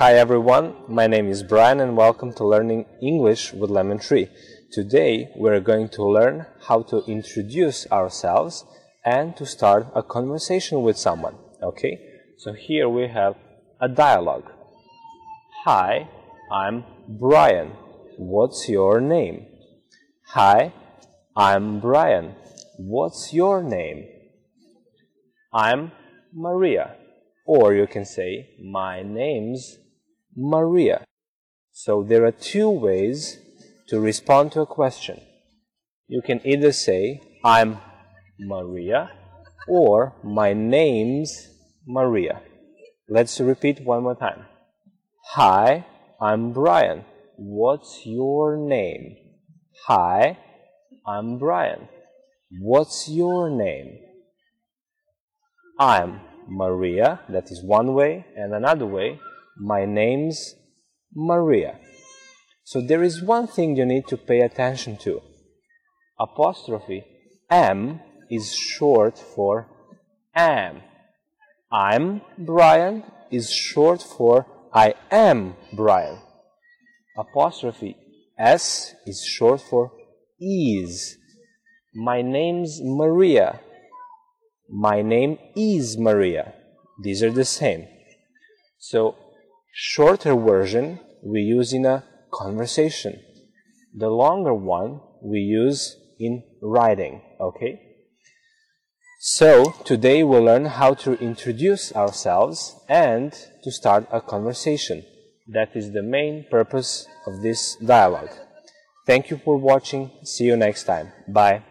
Hi everyone, my name is Brian and welcome to Learning English with Lemon Tree. Today we're going to learn how to introduce ourselves and to start a conversation with someone. Okay, so here we have a dialogue. Hi, I'm Brian. What's your name? Hi, I'm Brian. What's your name? I'm Maria. Or you can say, My name's Maria. So there are two ways to respond to a question. You can either say, I'm Maria, or my name's Maria. Let's repeat one more time. Hi, I'm Brian. What's your name? Hi, I'm Brian. What's your name? I'm Maria, that is one way, and another way, my name's Maria. So there is one thing you need to pay attention to. Apostrophe M is short for am. I'm Brian is short for I am Brian. Apostrophe S is short for is. My name's Maria my name is Maria. These are the same. So, shorter version we use in a conversation. The longer one we use in writing, okay? So, today we'll learn how to introduce ourselves and to start a conversation. That is the main purpose of this dialogue. Thank you for watching. See you next time. Bye.